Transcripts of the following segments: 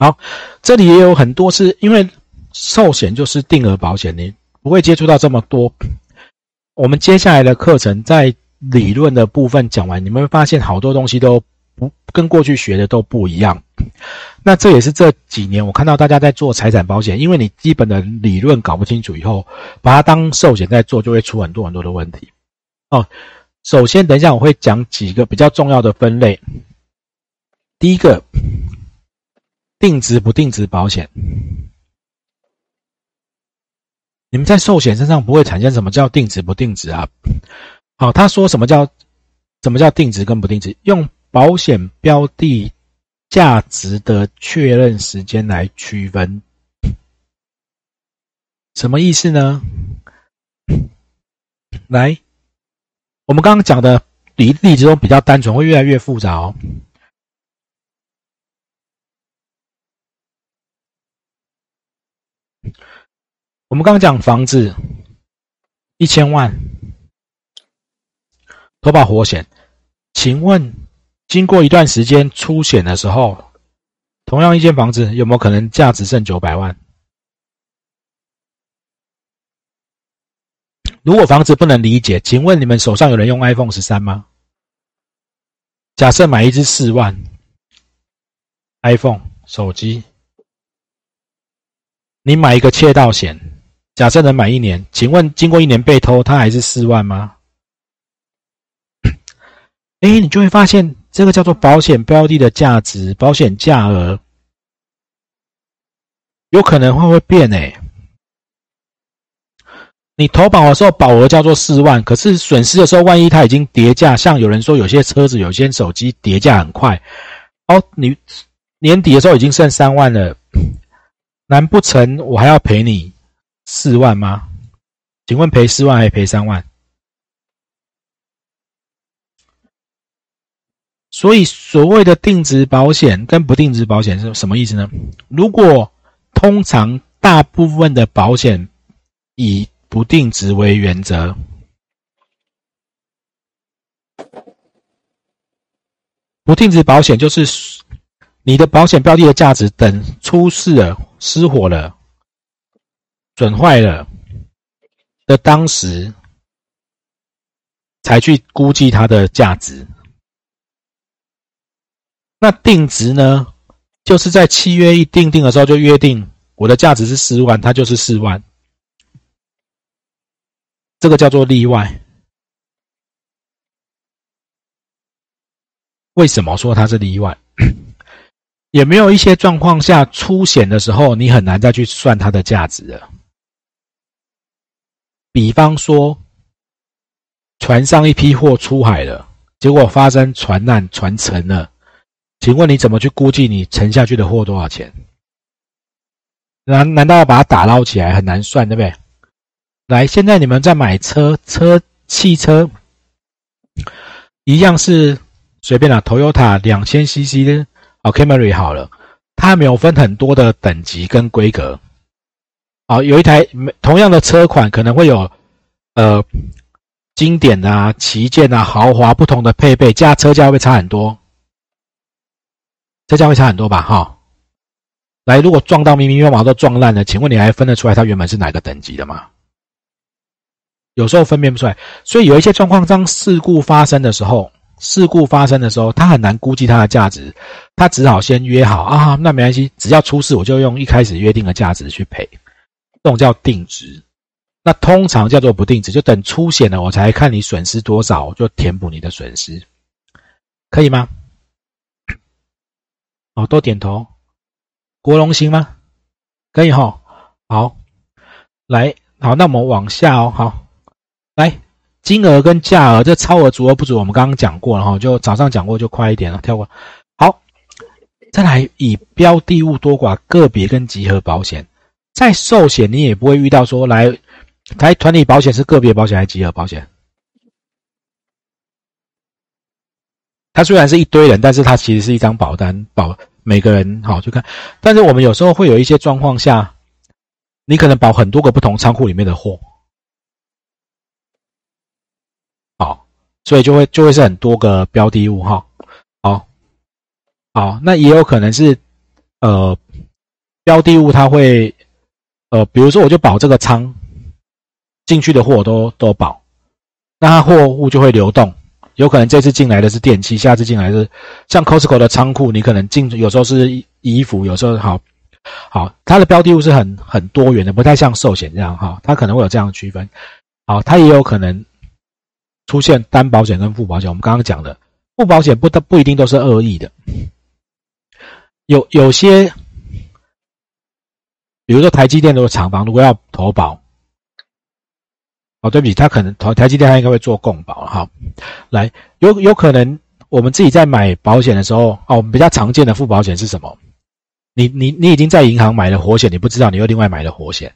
好，这里也有很多是因为寿险就是定额保险，你不会接触到这么多。我们接下来的课程在理论的部分讲完，你们会发现好多东西都不跟过去学的都不一样。那这也是这几年我看到大家在做财产保险，因为你基本的理论搞不清楚以后，把它当寿险在做，就会出很多很多的问题。哦，首先等一下我会讲几个比较重要的分类。第一个。定值不定值保险，你们在寿险身上不会产生什么叫定值不定值啊？好，他说什么叫什么叫定值跟不定值？用保险标的价值的确认时间来区分，什么意思呢？来，我们刚刚讲的例例子中比较单纯，会越来越复杂哦。我们刚刚讲房子一千万投保活险，请问经过一段时间出险的时候，同样一间房子有没有可能价值剩九百万？如果房子不能理解，请问你们手上有人用 iPhone 十三吗？假设买一支四万 iPhone 手机，你买一个窃盗险。假设能买一年，请问经过一年被偷，它还是四万吗？哎，你就会发现这个叫做保险标的的价值，保险价额有可能会会变哎。你投保的时候保额叫做四万，可是损失的时候，万一它已经叠价，像有人说有些车子、有些手机叠价很快，哦，你年底的时候已经剩三万了，难不成我还要赔你？四万吗？请问赔四万还是赔三万？所以所谓的定值保险跟不定值保险是什么意思呢？如果通常大部分的保险以不定值为原则，不定值保险就是你的保险标的的价值等出事了、失火了。损坏了的当时，才去估计它的价值。那定值呢？就是在契约一订定的时候就约定，我的价值是四万，它就是四万。这个叫做例外。为什么说它是例外？也没有一些状况下出险的时候，你很难再去算它的价值了。比方说，船上一批货出海了，结果发生船难，船沉了。请问你怎么去估计你沉下去的货多少钱？难难道要把它打捞起来很难算，对不对？来，现在你们在买车车汽车，一样是随便啦，Toyota 两千 CC 的哦，Camry 好了，它没有分很多的等级跟规格。好，有一台同样的车款，可能会有，呃，经典啊、旗舰啊、豪华不同的配备，价车价会差很多，车价会差很多吧？哈，来，如果撞到明明白白都撞烂了，请问你还分得出来它原本是哪个等级的吗？有时候分辨不出来，所以有一些状况，当事故发生的时候，事故发生的时候，他很难估计它的价值，他只好先约好啊，那没关系，只要出事我就用一开始约定的价值去赔。这种叫定值，那通常叫做不定值，就等出险了，我才看你损失多少，就填补你的损失，可以吗？哦，都点头。国龙行吗？可以哈。好，来，好，那我们往下哦。好，来，金额跟价额，这超额足额不足，我们刚刚讲过了哈，就早上讲过，就快一点了，跳过。好，再来以标的物多寡个别跟集合保险。在寿险，你也不会遇到说来，台团体保险是个别保险还是集合保险？它虽然是一堆人，但是它其实是一张保单，保每个人好去看。但是我们有时候会有一些状况下，你可能保很多个不同仓库里面的货，好，所以就会就会是很多个标的物哈。好，好，那也有可能是呃。标的物它会，呃，比如说我就保这个仓，进去的货都都保，那它货物就会流动，有可能这次进来的是电器，下次进来是像 Costco 的仓库，你可能进有时候是衣服，有时候好，好，它的标的物是很很多元的，不太像寿险这样哈，它可能会有这样的区分，好，它也有可能出现单保险跟副保险，我们刚刚讲的副保险不不不一定都是恶意的，有有些。比如说台积电的厂房，如果要投保，哦，对不起，他可能台台积电，他应该会做共保哈。来，有有可能我们自己在买保险的时候，哦，我们比较常见的副保险是什么？你你你已经在银行买了活险，你不知道你又另外买了活险，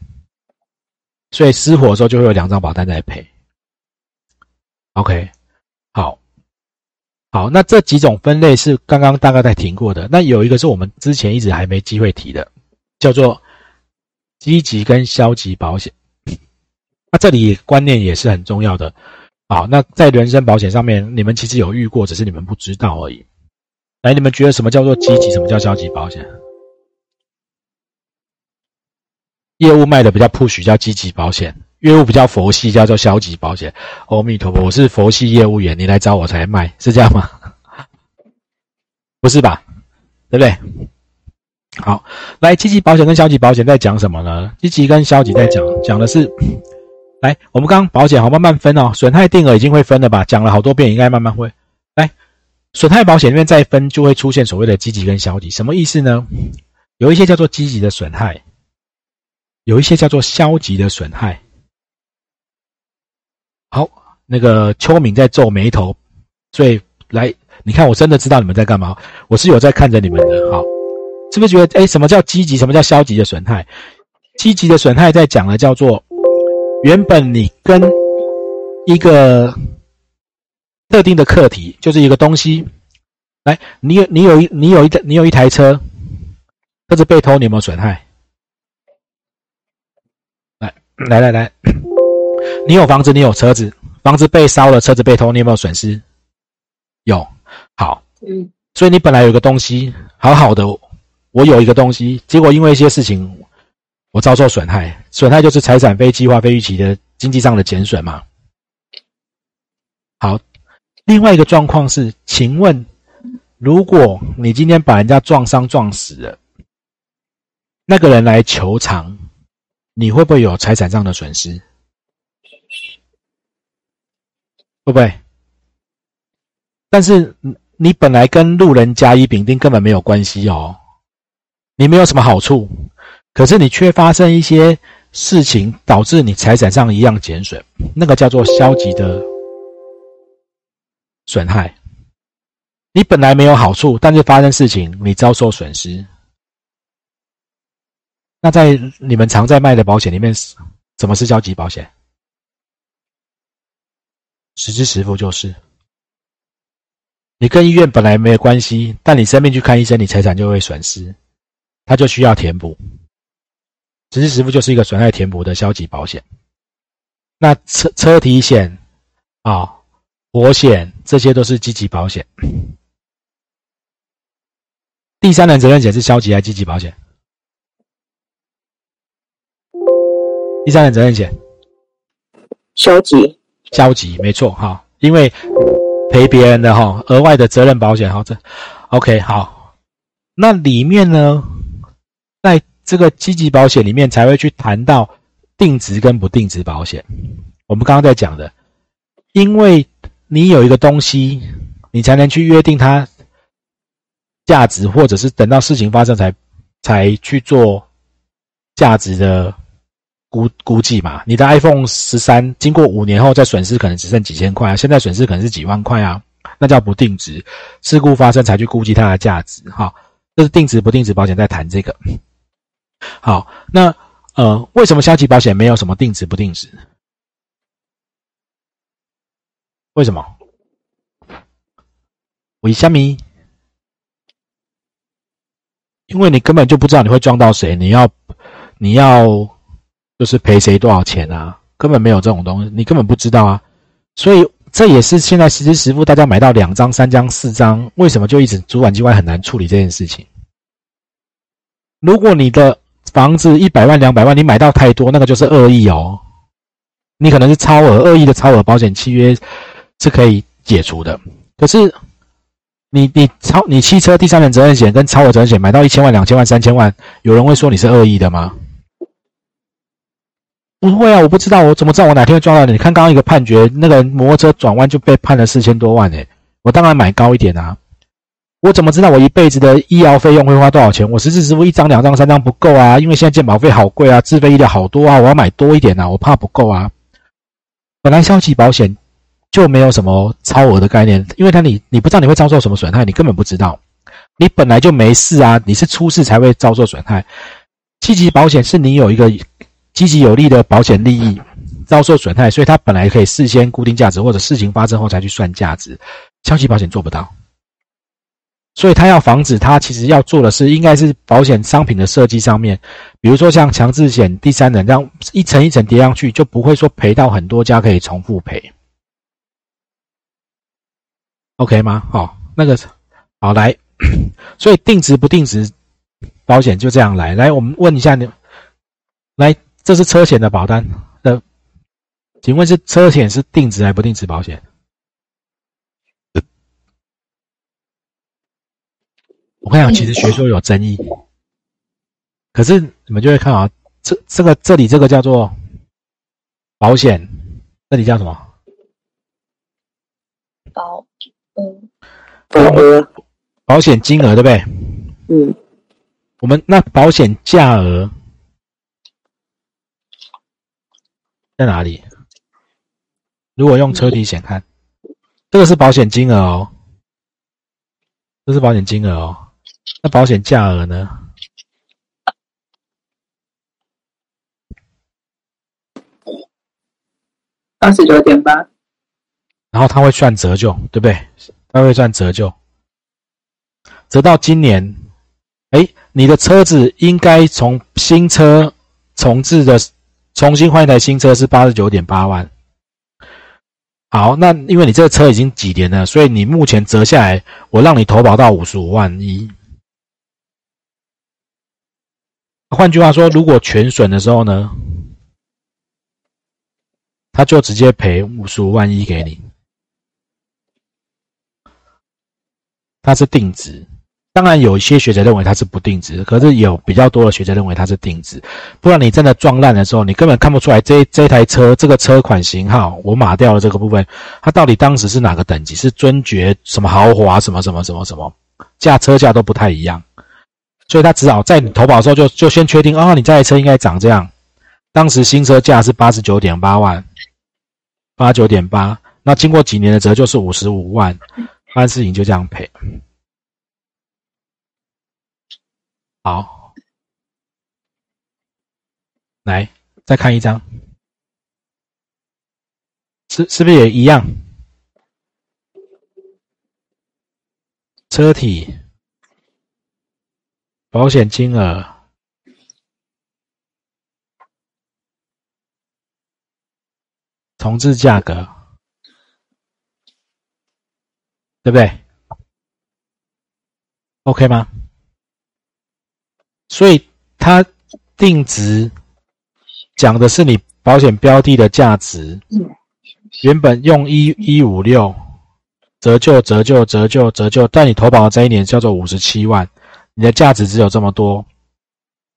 所以失火的时候就会有两张保单在赔。OK，好，好，那这几种分类是刚刚大概在提过的，那有一个是我们之前一直还没机会提的，叫做。积极跟消极保险，那这里观念也是很重要的。好，那在人身保险上面，你们其实有遇过，只是你们不知道而已。来，你们觉得什么叫做积极，什么叫消极保险？业务卖的比较 push 叫积极保险，业务比较佛系叫做消极保险。阿弥陀佛，我是佛系业务员，你来找我才卖，是这样吗？不是吧？对不对？好，来积极保险跟消极保险在讲什么呢？积极跟消极在讲讲的是，来，我们刚保险好慢慢分哦，损害定额已经会分了吧？讲了好多遍，应该慢慢会。来，损害保险里面再分，就会出现所谓的积极跟消极，什么意思呢？有一些叫做积极的损害，有一些叫做消极的损害。好，那个秋敏在皱眉头，所以来，你看我真的知道你们在干嘛，我是有在看着你们的，好。是不是觉得哎，什么叫积极，什么叫消极的损害？积极的损害在讲了叫做，原本你跟一个特定的课题，就是一个东西，来，你有你有一你有一你有一台车，车子被偷，你有没有损害？来来来来，你有房子，你有车子，房子被烧了，车子被偷，你有没有损失？有，好，嗯，所以你本来有个东西，好好的。我有一个东西，结果因为一些事情，我遭受损害。损害就是财产非计划、非预期的经济上的减损嘛。好，另外一个状况是，请问，如果你今天把人家撞伤、撞死了，那个人来求偿，你会不会有财产上的损失？会不会？但是你本来跟路人甲乙丙丁根本没有关系哦。你没有什么好处，可是你却发生一些事情，导致你财产上一样减损，那个叫做消极的损害。你本来没有好处，但是发生事情，你遭受损失。那在你们常在卖的保险里面，什么是消极保险？实支实付就是，你跟医院本来没有关系，但你生病去看医生，你财产就会损失。它就需要填补，实支实付就是一个损害填补的消极保险。那车车体险啊、火险这些都是积极保险。第三人责任险是消极还是积极保险？第三人责任险，消极，消极，没错哈，因为赔别人的哈，额外的责任保险哈，这 OK 好，那里面呢？这个积极保险里面，才会去谈到定值跟不定值保险。我们刚刚在讲的，因为你有一个东西，你才能去约定它价值，或者是等到事情发生才才去做价值的估估计嘛。你的 iPhone 十三经过五年后再损失，可能只剩几千块啊，现在损失可能是几万块啊，那叫不定值。事故发生才去估计它的价值，哈，这是定值不定值保险在谈这个。好，那呃，为什么消极保险没有什么定值不定值？为什么？为虾米？因为你根本就不知道你会撞到谁，你要你要就是赔谁多少钱啊？根本没有这种东西，你根本不知道啊。所以这也是现在实时实付，大家买到两张、三张、四张，为什么就一直主管机关很难处理这件事情？如果你的房子一百万、两百万，你买到太多，那个就是恶意哦。你可能是超额恶意的超额保险契约是可以解除的。可是你你超你汽车第三人责任险跟超额责任险买到一千万、两千万、三千万，有人会说你是恶意的吗？不会啊，我不知道，我怎么知道我哪天会撞到你？你看刚刚一个判决，那个摩托车转弯就被判了四千多万诶，我当然买高一点啊。我怎么知道我一辈子的医疗费用会花多少钱？我实质支付一张、两张、三张不够啊，因为现在健保费好贵啊，自费医疗好多啊，我要买多一点啊，我怕不够啊。本来消极保险就没有什么超额的概念，因为它你你不知道你会遭受什么损害，你根本不知道，你本来就没事啊，你是出事才会遭受损害。积极保险是你有一个积极有利的保险利益遭受损害，所以它本来可以事先固定价值，或者事情发生后才去算价值。消极保险做不到。所以他要防止，他其实要做的是，应该是保险商品的设计上面，比如说像强制险、第三人，这样一层一层叠上去，就不会说赔到很多家可以重复赔。OK 吗？好，那个好来，所以定值不定值保险就这样来。来，我们问一下你，来，这是车险的保单的，请问是车险是定值还不定值保险？我跟你讲，其实学说有争议，可是你们就会看啊，这这个这里这个叫做保险，这里叫什么？保，嗯，保额，保险金额对不对？嗯，我们那保险价额在哪里？如果用车体险看，这个是保险金额哦，这是保险金额哦。那保险价额呢？二十九点八。然后他会算折旧，对不对？他会算折旧，折到今年，哎，你的车子应该从新车重置的，重新换一台新车是八十九点八万。好，那因为你这个车已经几年了，所以你目前折下来，我让你投保到五十五万一。换句话说，如果全损的时候呢，他就直接赔五十五万一给你。他是定值，当然有一些学者认为它是不定值，可是有比较多的学者认为它是定值。不然你真的撞烂的时候，你根本看不出来这这台车这个车款型号，我码掉了这个部分，它到底当时是哪个等级？是尊爵什么豪华什么什么什么什么价车价都不太一样。所以他只好在你投保的时候就就先确定啊，你这台车应该长这样。当时新车价是八十九点八万，八九点八。那经过几年的折旧是五十五万，安世颖就这样赔。好，来再看一张，是是不是也一样？车体。保险金额，重置价格，对不对？OK 吗？所以它定值讲的是你保险标的的价值，原本用一一五六折旧折旧折旧折旧，但你投保的这一年叫做五十七万。你的价值只有这么多，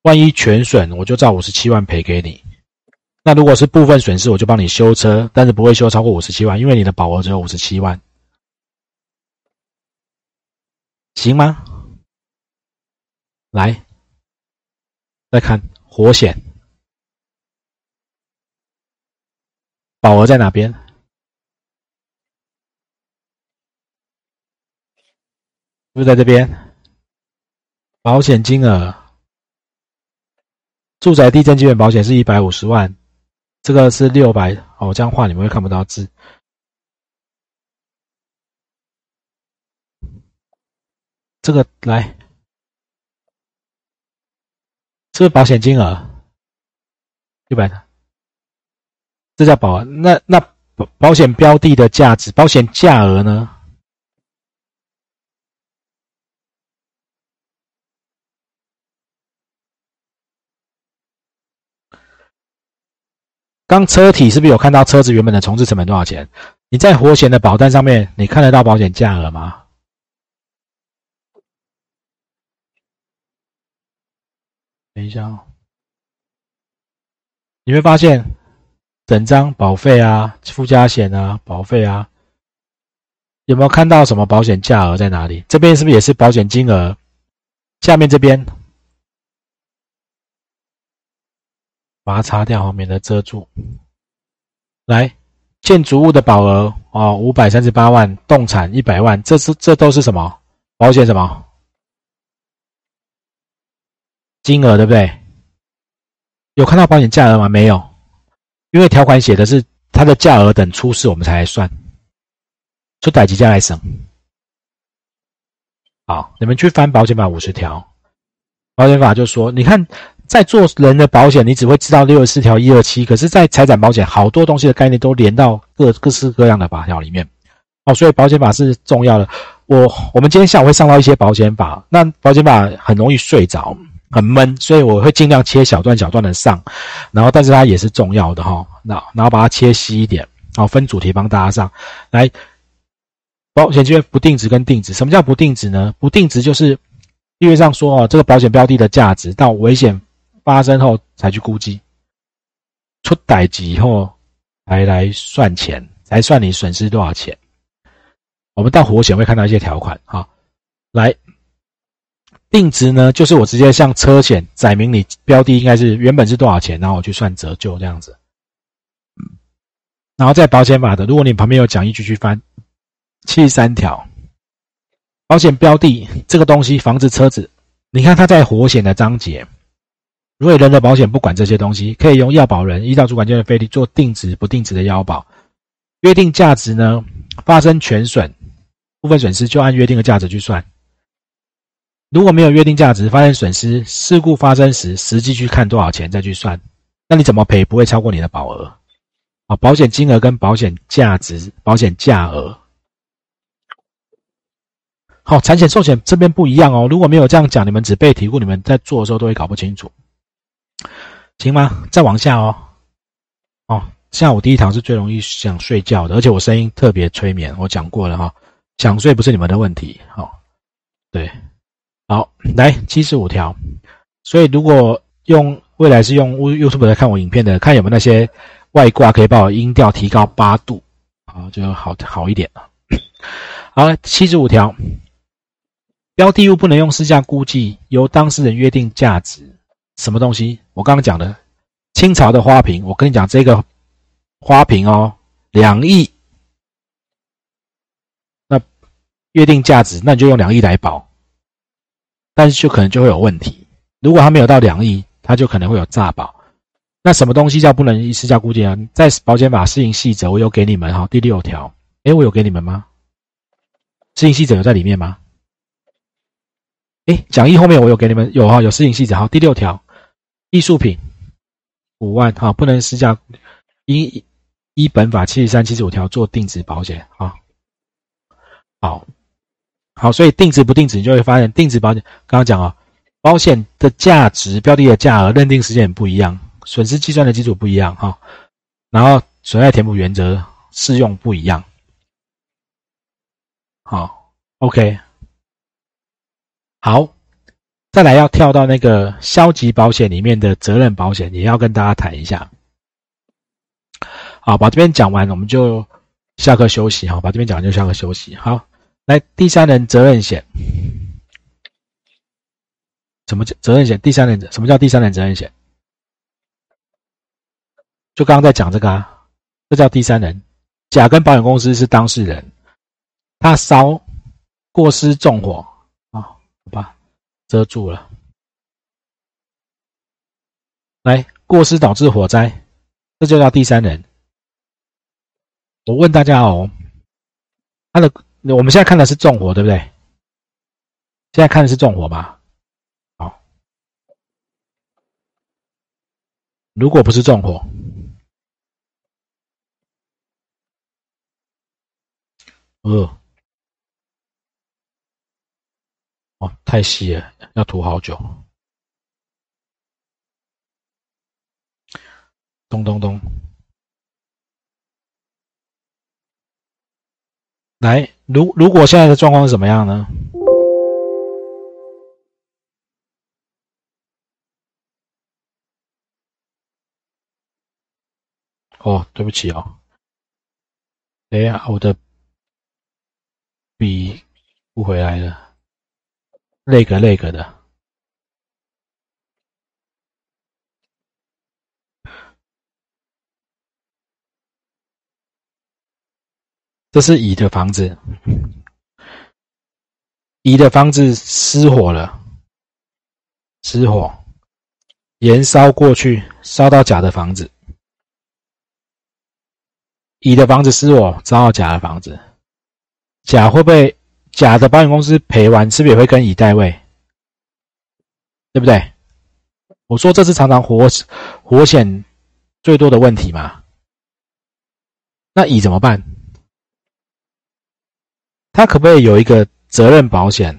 万一全损，我就照五十七万赔给你。那如果是部分损失，我就帮你修车，但是不会修超过五十七万，因为你的保额只有五十七万，行吗？来，再看火险，保额在哪边？是不是在这边？保险金额，住宅地震基本保险是一百五十万，这个是六百哦。这样画你们会看不到字。这个来，这是保险金额，六百的，这叫保。那那保保险标的的价值，保险价额呢？刚车体是不是有看到车子原本的重置成本多少钱？你在活险的保单上面，你看得到保险价额吗？等一下哦，你会发现整张保费啊、附加险啊、保费啊，有没有看到什么保险价额在哪里？这边是不是也是保险金额？下面这边。把它擦掉，免得遮住。来，建筑物的保额哦，五百三十八万，动产一百万，这是这都是什么保险？什么金额？对不对？有看到保险价额吗？没有，因为条款写的是它的价额等出事我们才来算，出歹几家来省。好，你们去翻保险法五十条，保险法就说，你看。在做人的保险，你只会知道六十四条一二七，可是，在财产保险，好多东西的概念都连到各各式各样的法条里面。哦，所以保险法是重要的。我我们今天下午会上到一些保险法，那保险法很容易睡着，很闷，所以我会尽量切小段小段的上，然后但是它也是重要的哈。那然后把它切细一点，好分主题帮大家上来。保险就不定值跟定值，什么叫不定值呢？不定值就是例约上说哦，这个保险标的的价值到危险。发生后才去估计，出歹机以后才来算钱，才算你损失多少钱。我们到火险会看到一些条款，哈，来定值呢，就是我直接向车险载明你标的应该是原本是多少钱，然后我去算折旧这样子。然后在保险法的，如果你旁边有讲义，继续翻七十三条，保险标的这个东西，房子、车子，你看它在火险的章节。如果人的保险不管这些东西，可以用要保人依照主管机关费率做定值不定值的要保。约定价值呢，发生全损、部分损失就按约定的价值去算。如果没有约定价值，发生损失，事故发生时实际去看多少钱再去算。那你怎么赔不会超过你的保额？啊，保险金额跟保险价值、保险价额。好，产险寿险这边不一样哦。如果没有这样讲，你们只背题库，你们在做的时候都会搞不清楚。行吗？再往下哦。哦，下午第一堂是最容易想睡觉的，而且我声音特别催眠。我讲过了哈，想睡不是你们的问题。好，对，好，来七十五条。所以如果用未来是用 YouTube 来看我影片的，看有没有那些外挂可以把我音调提高八度，啊，就好好一点了。好，七十五条，标的物不能用市价估计，由当事人约定价值。什么东西？我刚刚讲的清朝的花瓶，我跟你讲这个花瓶哦，两亿，那约定价值，那你就用两亿来保，但是就可能就会有问题。如果它没有到两亿，它就可能会有诈保。那什么东西叫不能以市价估计啊？在保险法施行细则，我有给你们哈，第六条，诶，我有给你们吗？施行细则有在里面吗？诶，讲义后面我有给你们有哈，有施行细则，好，第六条。艺术品五万哈，不能私价依依本法七十三、七十五条做定值保险啊。好，好，所以定值不定值，你就会发现定值保险刚刚讲啊，保险的价值、标的的价额认定时间也不一样，损失计算的基础不一样哈，然后损害填补原则适用不一样。好，OK，好。再来要跳到那个消极保险里面的责任保险，也要跟大家谈一下。好，把这边讲完，我们就下课休息。好，把这边讲完就下课休息。好，来第三人责任险，什么叫责任险？第三人什么叫第三人责任险？就刚刚在讲这个啊，这叫第三人。甲跟保险公司是当事人，他烧过失纵火啊，好吧。遮住了，来过失导致火灾，这就叫第三人。我问大家哦，他的我们现在看的是纵火，对不对？现在看的是纵火吧？好，如果不是纵火，呃。哦，太细了，要涂好久。咚咚咚！来，如如果现在的状况是怎么样呢？哦，对不起啊，哎呀，我的笔不回来了。那个那个的，这是乙的房子，乙的房子失火了，失火，燃烧过去，烧到甲的房子。乙的房子失火，烧到甲的房子，甲会不会假的保险公司赔完，是不是也会跟乙代位？对不对？我说这是常常活活险最多的问题嘛。那乙怎么办？他可不可以有一个责任保险，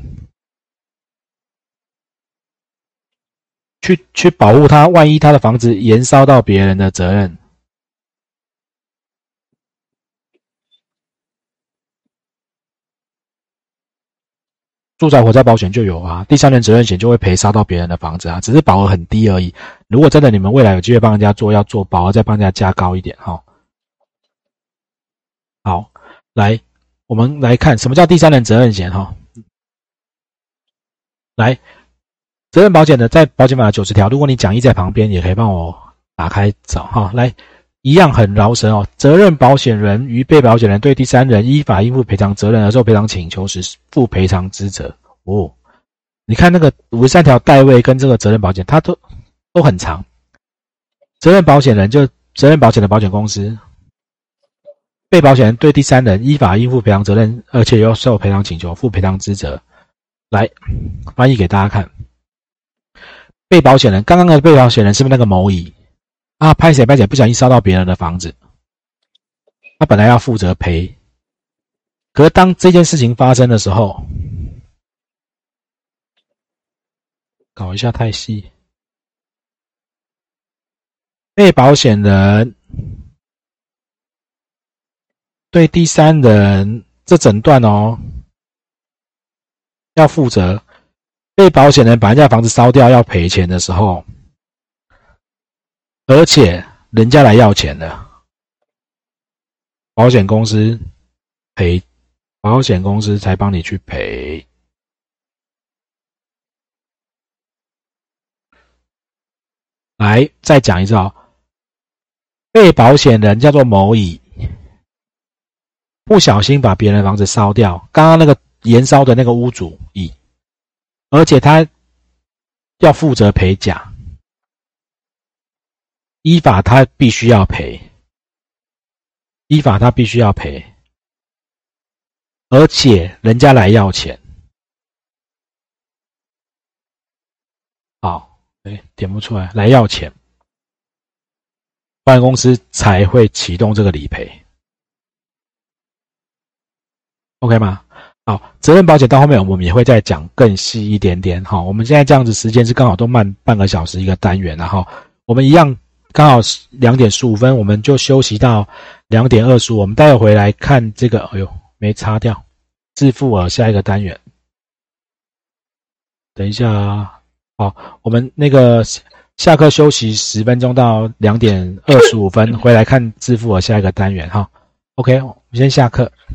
去去保护他？万一他的房子延烧到别人的责任？住宅火灾保险就有啊，第三人责任险就会赔烧到别人的房子啊，只是保额很低而已。如果真的你们未来有机会帮人家做，要做保额再帮人家加高一点哈。好，来，我们来看什么叫第三人责任险哈。来，责任保险的在保险法九十条，如果你讲义在旁边，也可以帮我打开找哈。来。一样很饶舌哦。责任保险人与被保险人对第三人依法应负赔偿责任而受赔偿请求时，负赔偿之责。哦，你看那个五十三条代位跟这个责任保险，它都都很长。责任保险人就责任保险的保险公司，被保险人对第三人依法应负赔偿责任，而且又受赔偿请求，负赔偿之责。来翻译给大家看。被保险人，刚刚的被保险人是不是那个某乙？啊，拍谁拍谁，不小心烧到别人的房子，他本来要负责赔，可是当这件事情发生的时候，搞一下太细，被保险人对第三人这整段哦要负责，被保险人把人家房子烧掉要赔钱的时候。而且人家来要钱的，保险公司赔，保险公司才帮你去赔。来，再讲一次啊，被保险人叫做某乙，不小心把别人房子烧掉，刚刚那个燃烧的那个屋主乙，而且他要负责赔甲。依法他必须要赔，依法他必须要赔，而且人家来要钱，好，哎，点不出来，来要钱，保险公司才会启动这个理赔，OK 吗？好，责任保险到后面我们也会再讲更细一点点，好，我们现在这样子时间是刚好都慢半个小时一个单元，然后我们一样。刚好两点十五分，我们就休息到两点二十五。我们待会回来看这个，哎呦，没擦掉，自付额下一个单元。等一下啊，好，我们那个下课休息十分钟到两点二十五分，回来看自付额下一个单元哈。OK，我们先下课。